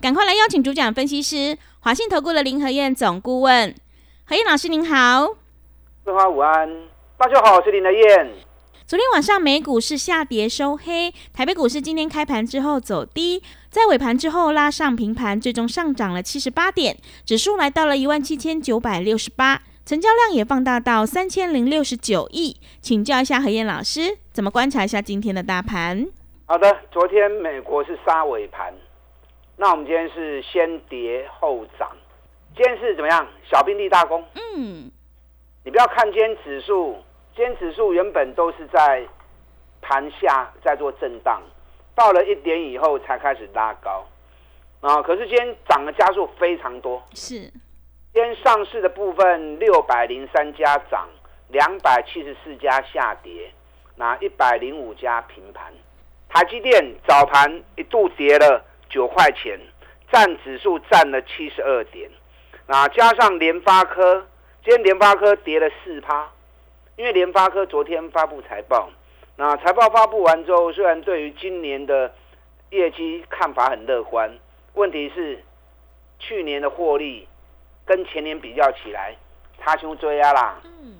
赶快来邀请主讲分析师华信投顾的林和燕总顾问，何燕老师您好，桂花午安，大家好，我是林和燕。昨天晚上美股是下跌收黑，台北股市今天开盘之后走低，在尾盘之后拉上平盘，最终上涨了七十八点，指数来到了一万七千九百六十八。成交量也放大到三千零六十九亿，请教一下何燕老师，怎么观察一下今天的大盘？好的，昨天美国是杀尾盘，那我们今天是先跌后涨，今天是怎么样？小兵立大功。嗯，你不要看今天指数，今天指数原本都是在盘下在做震荡，到了一点以后才开始拉高，啊，可是今天涨的加速非常多。是。今天上市的部分六百零三家涨，两百七十四家下跌，那一百零五家平盘。台积电早盘一度跌了九块钱，占指数占了七十二点。那加上联发科，今天联发科跌了四趴，因为联发科昨天发布财报，那财报发布完之后，虽然对于今年的业绩看法很乐观，问题是去年的获利。跟前年比较起来，差熊追啊啦。嗯，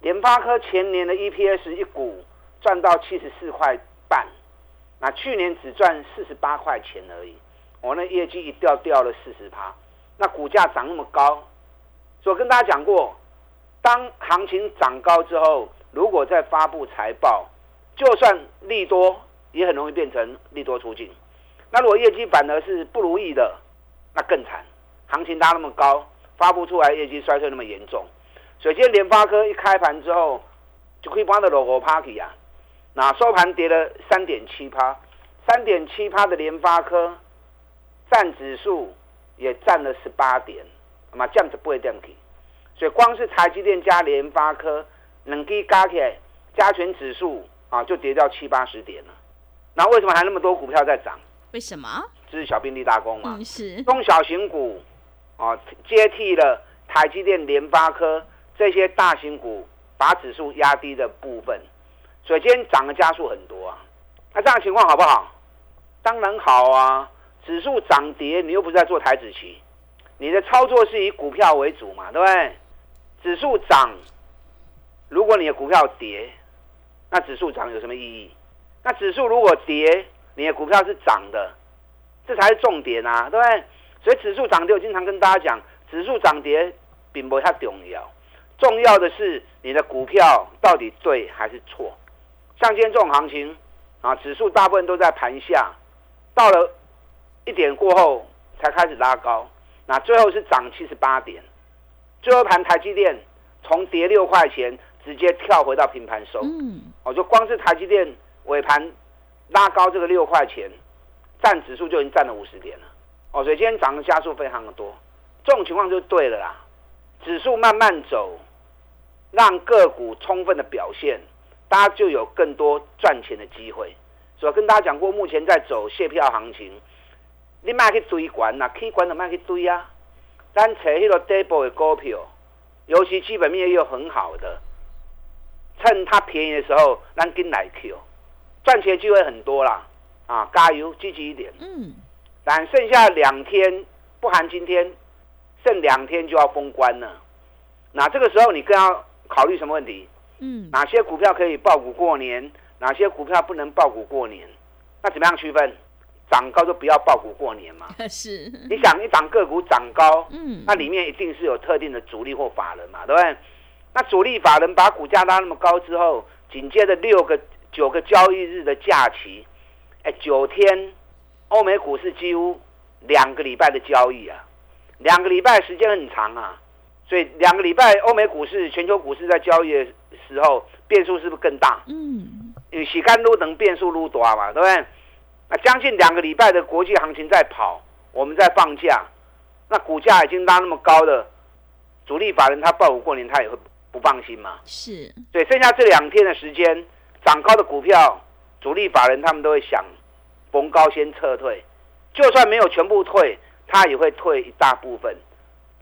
联发科前年的 EPS 一股赚到七十四块半，那去年只赚四十八块钱而已。我那业绩一掉掉了四十趴，那股价涨那么高，所以我跟大家讲过，当行情涨高之后，如果再发布财报，就算利多，也很容易变成利多出境。那如果业绩反而是不如意的，那更惨。行情拉那么高，发布出来业绩衰退那么严重，首先联发科一开盘之后就可以帮的 logo party 啊，那收盘跌了三点七趴，三点七趴的联发科占指数也占了十八点，那么这样子不会掉去，所以光是台积电加联发科能给加起来加权指数啊就跌掉七八十点了，那为什么还那么多股票在涨？为什么？这是小兵立大功嘛？是中小型股。啊，接替了台积电、联发科这些大型股，把指数压低的部分，所以今天涨的加速很多啊。那这样情况好不好？当然好啊。指数涨跌，你又不是在做台子期，你的操作是以股票为主嘛，对不对？指数涨，如果你的股票跌，那指数涨有什么意义？那指数如果跌，你的股票是涨的，这才是重点啊，对不对？所以指数涨跌，我经常跟大家讲，指数涨跌并不太重要，重要的是你的股票到底对还是错。像今天这种行情啊，指数大部分都在盘下，到了一点过后才开始拉高，那最后是涨七十八点，最后盘台积电从跌六块钱直接跳回到平盘收。嗯，我就光是台积电尾盘拉高这个六块钱，占指数就已经占了五十点了。哦，所以今天涨的加速非常的多，这种情况就对了啦。指数慢慢走，让个股充分的表现，大家就有更多赚钱的机会。所以跟大家讲过，目前在走卸票行情，你卖去追管呐，可以管的卖去追啊。但扯迄个 double 的股票，尤其基本面又很好的，趁它便宜的时候，咱跟来 Q，赚钱机会很多啦。啊，加油，积极一点。嗯。但剩下两天，不含今天，剩两天就要封关了。那这个时候你更要考虑什么问题？嗯，哪些股票可以爆股过年？哪些股票不能爆股过年？那怎么样区分？涨高就不要爆股过年嘛。是。你想一涨个股涨高，嗯，那里面一定是有特定的主力或法人嘛，对不对？那主力法人把股价拉那么高之后，紧接着六个、九个交易日的假期，哎，九天。欧美股市几乎两个礼拜的交易啊，两个礼拜时间很长啊，所以两个礼拜欧美股市、全球股市在交易的时候变数是不是更大？嗯，因为干路等变数撸多嘛，对不对？那将近两个礼拜的国际行情在跑，我们在放假，那股价已经拉那么高了，主力法人他报股过年他也会不放心嘛？是，对，剩下这两天的时间，涨高的股票，主力法人他们都会想逢高先撤退，就算没有全部退，他也会退一大部分，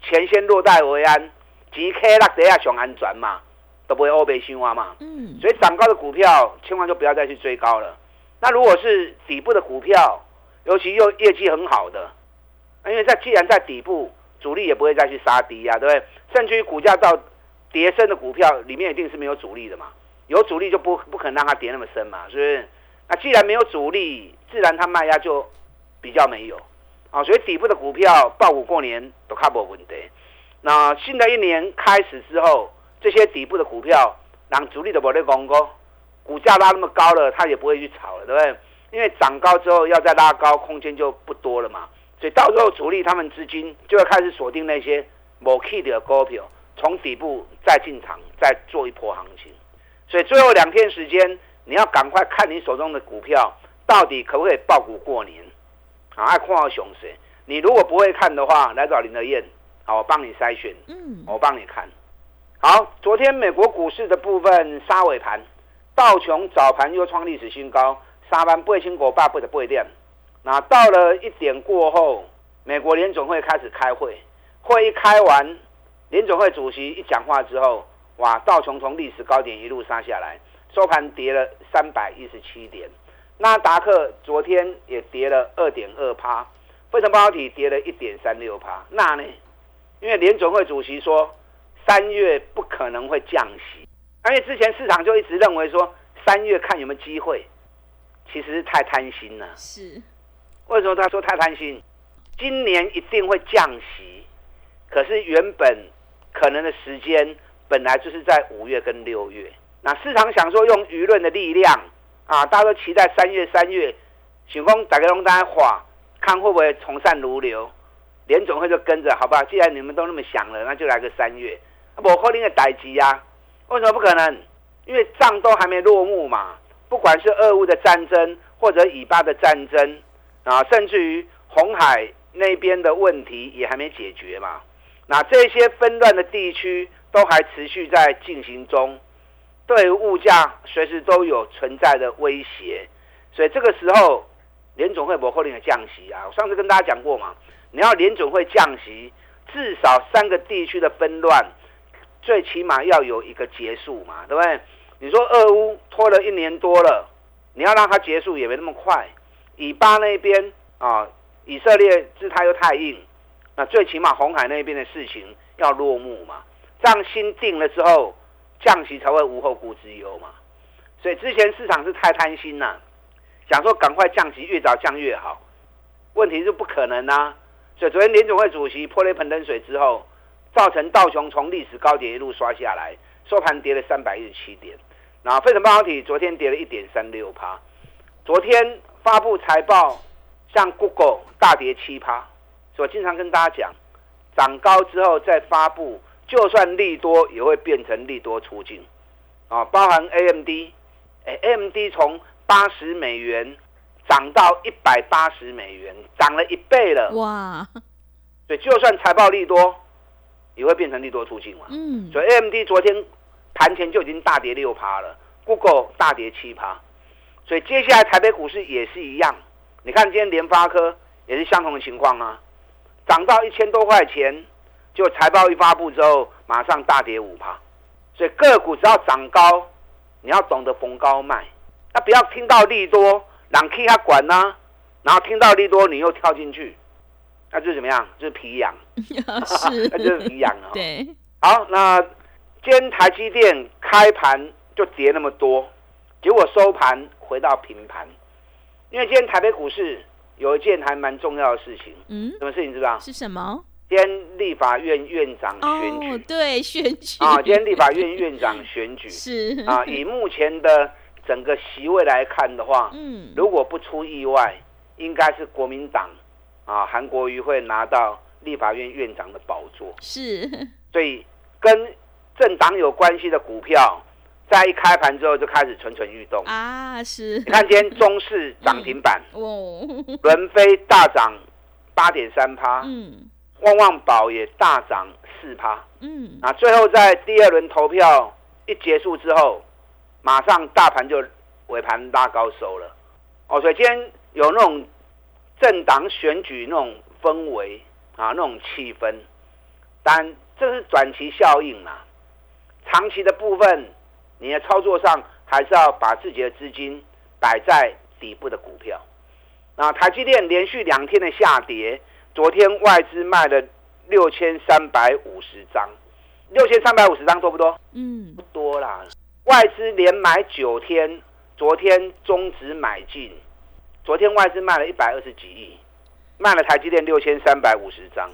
钱先落袋为安，即 K 那底下上安全嘛，都不会欧北新蛙嘛。嗯，所以涨高的股票千万就不要再去追高了。那如果是底部的股票，尤其又业绩很好的，因为在既然在底部，主力也不会再去杀低呀、对不对？甚至于股价到跌深的股票里面一定是没有主力的嘛，有主力就不不可能让它跌那么深嘛，是不是？那既然没有主力，自然它卖压就比较没有啊，所以底部的股票爆股过年都看不问题。那新的一年开始之后，这些底部的股票，让主力的不在公告，股价拉那么高了，他也不会去炒了，对不对？因为涨高之后要再拉高，空间就不多了嘛。所以到时候主力他们资金就会开始锁定那些某 key 的股票，从底部再进场，再做一波行情。所以最后两天时间，你要赶快看你手中的股票到底可不可以爆股过年啊？爱看好熊谁？你如果不会看的话，来找林德燕，好，我帮你筛选，嗯，我帮你看。好，昨天美国股市的部分杀尾盘，道琼早盘又创历史新高，沙班八千股八八的八点。那到了一点过后，美国联总会开始开会，会一开完，联总会主席一讲话之后，哇，道琼从历史高点一路杀下来，收盘跌了三百一十七点。纳达克昨天也跌了二点二趴，费城半导体跌了一点三六趴。那呢？因为联总会主席说三月不可能会降息，而且之前市场就一直认为说三月看有没有机会，其实是太贪心了。是，为什么他说太贪心？今年一定会降息，可是原本可能的时间本来就是在五月跟六月。那市场想说用舆论的力量啊，大家都期待三月三月，想讲大家拢大家话，看会不会从善如流。联总会就跟着，好吧？既然你们都那么想了，那就来个三月。我后天的逮级啊，为什么不可能？因为仗都还没落幕嘛。不管是俄乌的战争，或者以巴的战争，啊，甚至于红海那边的问题也还没解决嘛。那这些纷乱的地区都还持续在进行中，对于物价随时都有存在的威胁。所以这个时候，联总会不后天的降息啊。我上次跟大家讲过嘛。你要联总会降息，至少三个地区的纷乱，最起码要有一个结束嘛，对不对？你说俄乌拖了一年多了，你要让它结束也没那么快。以巴那边啊，以色列姿态又太硬，那最起码红海那边的事情要落幕嘛，这样心定了之后，降息才会无后顾之忧嘛。所以之前市场是太贪心了，想说赶快降息，越早降越好，问题是不可能啊。所以昨天联总会主席泼了一盆冷水之后，造成道琼从历史高点一路刷下来，收盘跌了三百一十七点。然后费城半导体昨天跌了一点三六趴，昨天发布财报，像 Google 大跌七趴。所以我经常跟大家讲，涨高之后再发布，就算利多也会变成利多出境啊，包含 AMD，哎，AMD 从八十美元。涨到一百八十美元，涨了一倍了。哇！所以就算财报利多，也会变成利多出境嘛。嗯，所以 AMD 昨天盘前就已经大跌六趴了，Google 大跌七趴。所以接下来台北股市也是一样。你看今天联发科也是相同的情况啊，涨到一千多块钱，就财报一发布之后，马上大跌五趴。所以个股只要涨高，你要懂得逢高卖，那不要听到利多。让 K 他管呢，然后听到利多你又跳进去，那就是怎么样？就是皮痒，是，那就是皮痒啊。对，好，那今天台积电开盘就跌那么多，结果收盘回到平盘。因为今天台北股市有一件还蛮重要的事情，嗯，什么事情知道？是什么？今天立法院院长选举，哦，对，选举。啊，今天立法院院长选举。是。啊，以目前的。整个席位来看的话，嗯，如果不出意外，应该是国民党啊，韩国瑜会拿到立法院院长的宝座。是，所以跟政党有关系的股票，在一开盘之后就开始蠢蠢欲动。啊。是，你看今天中市涨停板，哦，伦飞大涨八点三趴，嗯旺旺宝也大涨四趴。嗯，那最后在第二轮投票一结束之后，马上大盘就尾盘拉高收了。哦，所以今天有那种政党选举那种氛围啊，那种气氛，但这是短期效应嘛。长期的部分，你的操作上还是要把自己的资金摆在底部的股票。那台积电连续两天的下跌，昨天外资卖了六千三百五十张，六千三百五十张多不多？嗯不多啦。外资连买九天，昨天中止买进，昨天外资卖了一百二十几亿，卖了台积电六千三百五十张。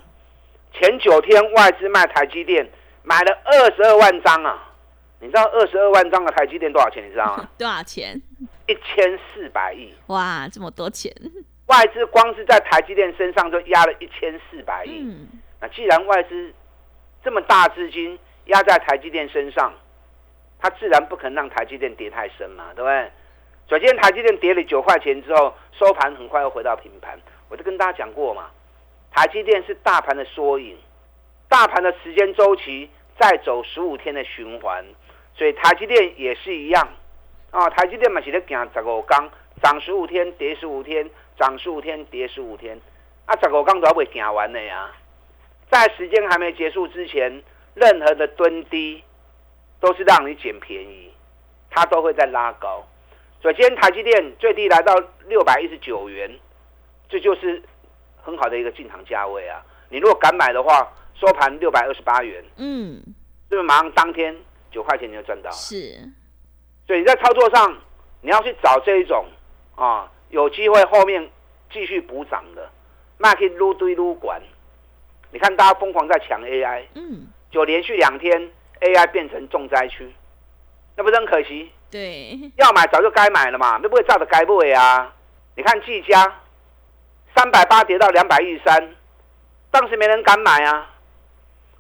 前九天外资卖台积电买了二十二万张啊！你知道二十二万张的台积电多少钱？你知道吗？多少钱？一千四百亿。哇，这么多钱！外资光是在台积电身上就压了一千四百亿。嗯那既然外资这么大资金压在台积电身上，它自然不可能让台积电跌太深嘛，对不对？所以今天台积电跌了九块钱之后，收盘很快又回到平盘。我就跟大家讲过嘛，台积电是大盘的缩影，大盘的时间周期再走十五天的循环，所以台积电也是一样啊。台积电嘛是在行十五天，涨十五天跌十五天，涨十五天跌十五天，啊，十五刚都还未行完的呀。在时间还没结束之前，任何的蹲低都是让你捡便宜，它都会在拉高。所以今天台积电最低来到六百一十九元，这就是很好的一个进场价位啊！你如果敢买的话，收盘六百二十八元，嗯，是不是马上当天九块钱你就赚到了？是，所以你在操作上，你要去找这一种啊，有机会后面继续补涨的，那可以撸堆撸管。你看大家疯狂在抢 AI，嗯，就连续两天 AI 变成重灾区，那不是很可惜？对，要买早就该买了嘛，那不会照着该买啊？你看技嘉三百八跌到两百一十三，当时没人敢买啊，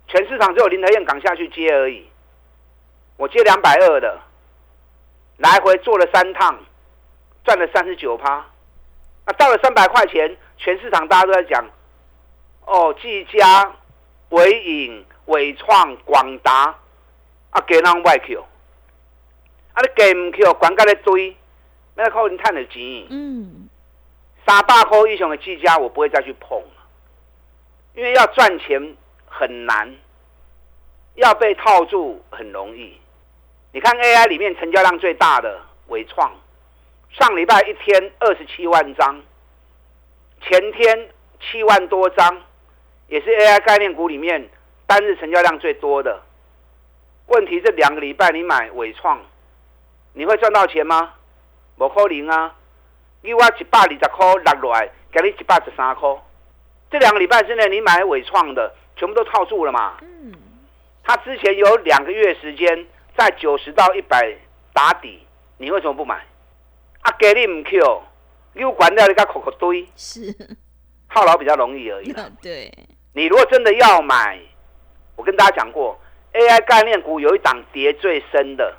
全市场只有林德燕敢下去接而已。我接两百二的，来回做了三趟，赚了三十九趴。那到了三百块钱，全市场大家都在讲，哦，技嘉、伟影、伟创、广达，啊，给人外 Q。啊，你给唔 Q，，管到咧堆，那靠你赚的钱。嗯，三百块以上的技嘉，我不会再去碰了，因为要赚钱很难，要被套住很容易。你看 AI 里面成交量最大的伟创，上礼拜一天二十七万张，前天七万多张，也是 AI 概念股里面单日成交量最多的。问题这两个礼拜你买伟创，你会赚到钱吗？不可能啊！你我一百二十块落来，给你一百十三块。这两个礼拜之内，你买伟创的全部都套住了嘛？嗯，他之前有两个月时间在九十到一百打底，你为什么不买？啊，给你唔 Q，你又管掉你个口口堆，是，套牢比较容易而已啦。对，你如果真的要买，我跟大家讲过，AI 概念股有一档跌最深的，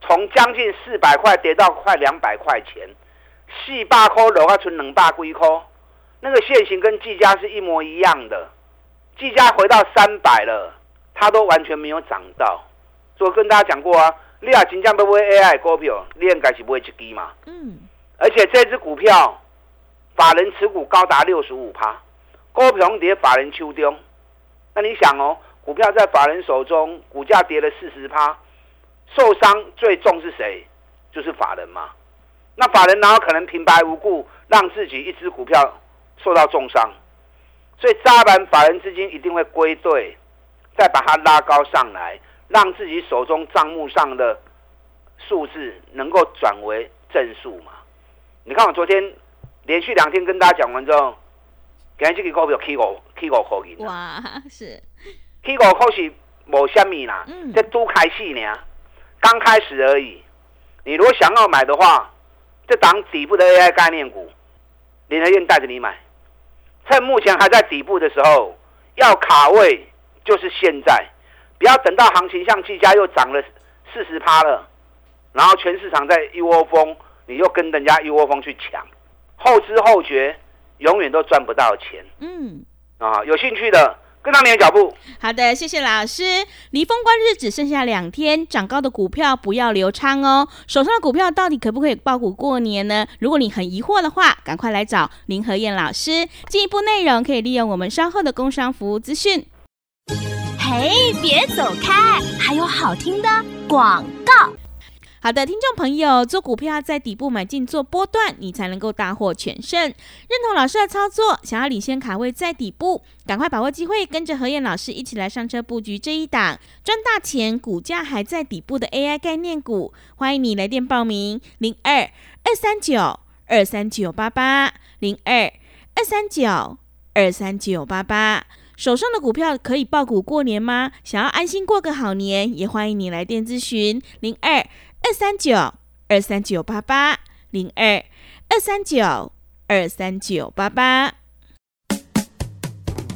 从将近四百块跌到快两百块钱，四百块落啊，存两百几块，那个线型跟技嘉是一模一样的，技嘉回到三百了，它都完全没有涨到。所以我跟大家讲过啊，你啊真正要买 AI 股票，你应该是买一支嘛。嗯，而且这只股票，法人持股高达六十五趴，股票跌法人手中。那你想哦，股票在法人手中，股价跌了四十趴，受伤最重是谁？就是法人嘛。那法人哪有可能平白无故让自己一只股票受到重伤？所以扎板法人资金一定会归队，再把它拉高上来，让自己手中账目上的数字能够转为正数嘛。你看我昨天连续两天跟大家讲完之后，今日这个股票起五起五块银，哇，是，起五块是无虾米啦嗯，这都开始呢，刚开始而已。你如果想要买的话，这档底部的 AI 概念股，联合院带着你买，趁目前还在底部的时候，要卡位就是现在，不要等到行情像技嘉又涨了四十趴了，然后全市场在一窝蜂，你又跟人家一窝蜂去抢，后知后觉，永远都赚不到钱。嗯，啊，有兴趣的跟上你的脚步。好的，谢谢老师。离封关日只剩下两天，涨高的股票不要留仓哦。手上的股票到底可不可以爆股过年呢？如果你很疑惑的话，赶快来找林和燕老师。进一步内容可以利用我们稍后的工商服务资讯。哎，别走开，还有好听的广告。好的，听众朋友，做股票在底部买进做波段，你才能够大获全胜。认同老师的操作，想要领先卡位在底部，赶快把握机会，跟着何燕老师一起来上车布局这一档赚大钱、股价还在底部的 AI 概念股。欢迎你来电报名：零二二三九二三九八八零二二三九二三九八八。手上的股票可以爆股过年吗？想要安心过个好年，也欢迎你来电咨询零二二三九二三九八八零二二三九二三九八八。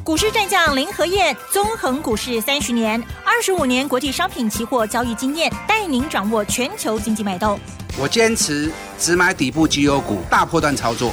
股市战将林和燕，纵横股市三十年，二十五年国际商品期货交易经验，带您掌握全球经济脉动。我坚持只买底部绩优股，大波段操作。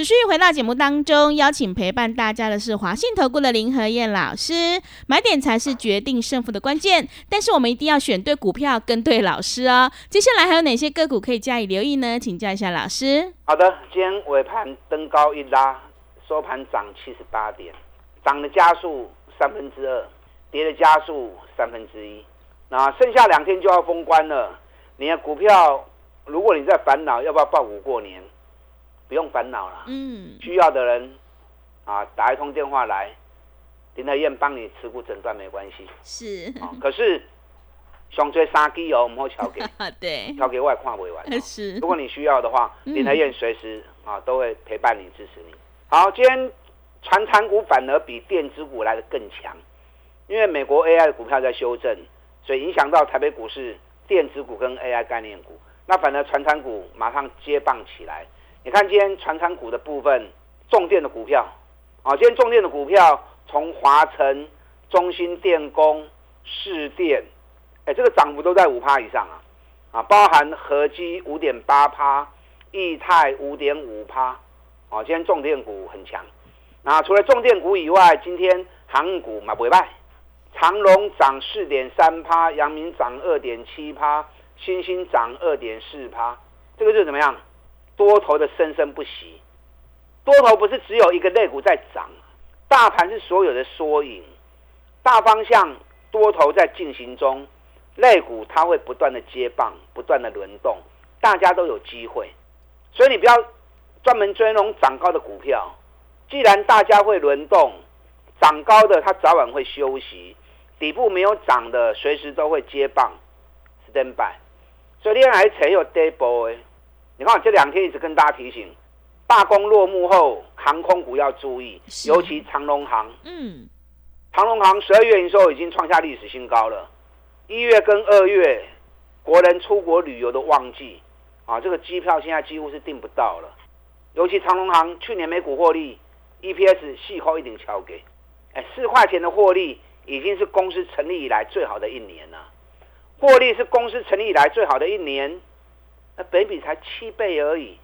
持续回到节目当中，邀请陪伴大家的是华信投顾的林和燕老师。买点才是决定胜负的关键，但是我们一定要选对股票，跟对老师哦。接下来还有哪些个股可以加以留意呢？请教一下老师。好的，今天尾盘登高一拉，收盘涨七十八点，涨的加速三分之二，跌的加速三分之一。那剩下两天就要封关了，你的股票，如果你在烦恼要不要报股过年？不用烦恼了，嗯，需要的人啊，打一通电话来，林德燕帮你持股诊断没关系。是，啊，可是想追三 G 哦，唔好敲给，对，敲给外看不完。是，如果你需要的话，林德燕随时啊都会陪伴你支持你。好，今天传产股反而比电子股来的更强，因为美国 AI 的股票在修正，所以影响到台北股市电子股跟 AI 概念股，那反而传产股马上接棒起来。你看今天船厂股的部分，重电的股票，啊，今天重电的股票从华晨、中兴电工、市电，哎，这个涨幅都在五趴以上啊，啊，包含合基五点八趴，易泰五点五趴，啊，今天重电股很强。那除了重电股以外，今天航股嘛不会败，长隆涨四点三趴，阳明涨二点七趴，新兴涨二点四趴，这个是怎么样？多头的生生不息，多头不是只有一个类股在涨，大盘是所有的缩影，大方向多头在进行中，类股它会不断的接棒，不断的轮动，大家都有机会，所以你不要专门追那种涨高的股票，既然大家会轮动，涨高的它早晚会休息，底部没有涨的随时都会接棒，stand by，所以你还才有 day boy。你看，这两天一直跟大家提醒，罢工落幕后，航空股要注意，尤其长龙航。嗯，长龙航十二月营收已经创下历史新高了，一月跟二月，国人出国旅游的旺季，啊，这个机票现在几乎是订不到了。尤其长龙航去年每股获利 EPS 细扣一点敲给，哎，四块钱的获利已经是公司成立以来最好的一年了，获利是公司成立以来最好的一年。本比才七倍而已，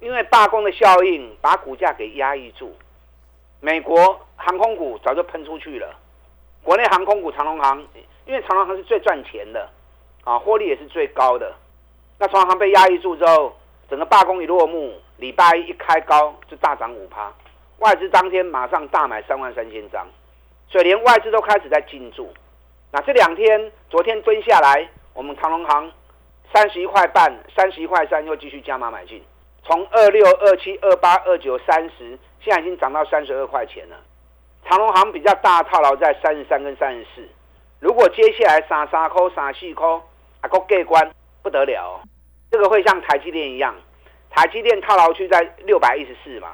因为罢工的效应把股价给压抑住。美国航空股早就喷出去了，国内航空股长龙航，因为长龙航是最赚钱的，啊，获利也是最高的。那长龙航被压抑住之后，整个罢工一落幕，礼拜一一开高就大涨五趴，外资当天马上大买三万三千张，所以连外资都开始在进驻。那这两天，昨天蹲下来，我们长龙航。三十一块半，三十一块三，又继续加码买进，从二六、二七、二八、二九、三十，现在已经涨到三十二块钱了。长隆行比较大套牢在三十三跟三十四，如果接下来三三扣、三四扣，啊，够过关不得了，这个会像台积电一样，台积电套牢区在六百一十四嘛，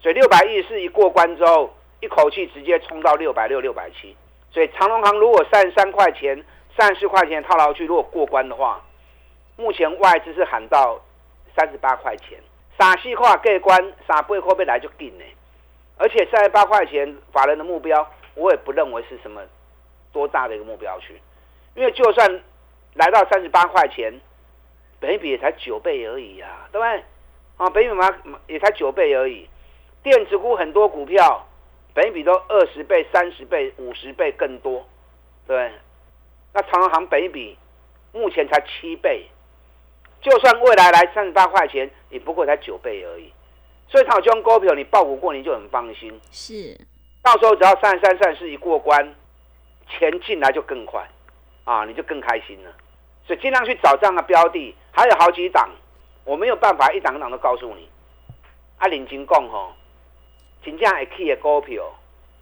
所以六百一十四一过关之后，一口气直接冲到六百六、六百七，所以长隆行如果三十三块钱、三十四块钱套牢区如果过关的话，目前外资是喊到三十八块钱，三四块过关，三八块要来就定呢。而且三十八块钱法人的目标，我也不认为是什么多大的一个目标去，因为就算来到三十八块钱，本比也才九倍而已啊，对不对？啊，本比嘛也才九倍而已。电子股很多股票，本比都二十倍、三十倍、五十倍更多，对。那长航本比目前才七倍，就算未来来三十八块钱，也不过才九倍而已。所以，炒中股票你报股过，你就很放心。是，到时候只要三三三四一过关，钱进来就更快，啊，你就更开心了。所以尽量去找这样的标的，还有好几档，我没有办法一档一档都告诉你。啊，领金讲吼，真正会起的股票，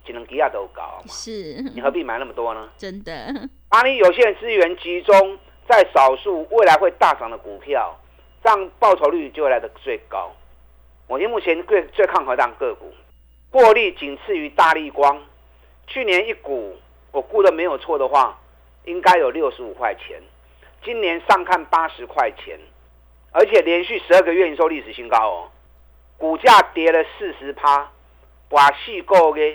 只能几下都搞嘛。是，你何必买那么多呢？真的，把你有限资源集中在少数未来会大涨的股票，这样报酬率就会来的最高。我目前最最看好档个股，获利仅次于大力光。去年一股我估的没有错的话，应该有六十五块钱。今年上看八十块钱，而且连续十二个月营收历史新高哦。股价跌了四十趴，哇，细够嘅。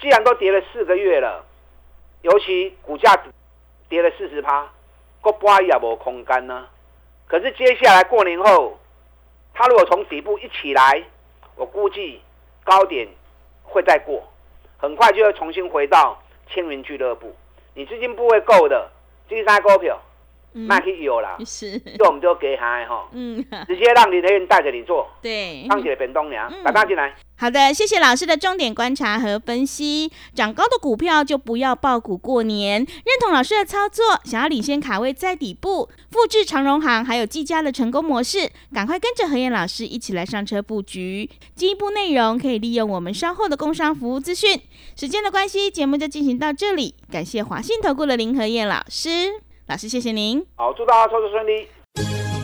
既然都跌了四个月了，尤其股价跌了四十趴，个波也无空间呢。可是接下来过年后。他如果从底部一起来，我估计高点会再过，很快就会重新回到青云俱乐部。你资金部位够的，金沙股票。那可以有啦，是，就我们就给他哈，嗯，直接让林德燕带着你做，对，放起来变东娘，把他进来。好的，谢谢老师的重点观察和分析。涨高的股票就不要爆股过年，认同老师的操作，想要领先卡位在底部，复制长荣行还有技嘉的成功模式，赶快跟着何燕老师一起来上车布局。进一步内容可以利用我们稍后的工商服务资讯。时间的关系，节目就进行到这里，感谢华信投顾的林何燕老师。老师，谢谢您。好，祝大家操作顺利。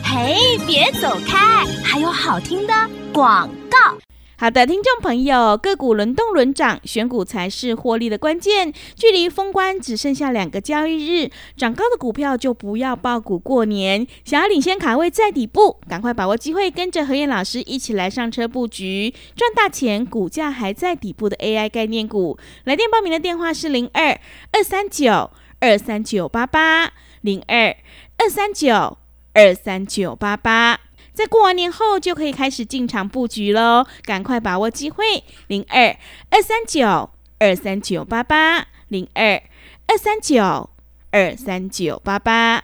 嘿，别走开，还有好听的广告。好的，听众朋友，个股轮动轮涨，选股才是获利的关键。距离封关只剩下两个交易日，涨高的股票就不要爆股过年。想要领先卡位在底部，赶快把握机会，跟着何燕老师一起来上车布局，赚大钱。股价还在底部的 AI 概念股，来电报名的电话是零二二三九二三九八八。零二二三九二三九八八，在过完年后就可以开始进场布局喽，赶快把握机会！零二二三九二三九八八，零二二三九二三九八八。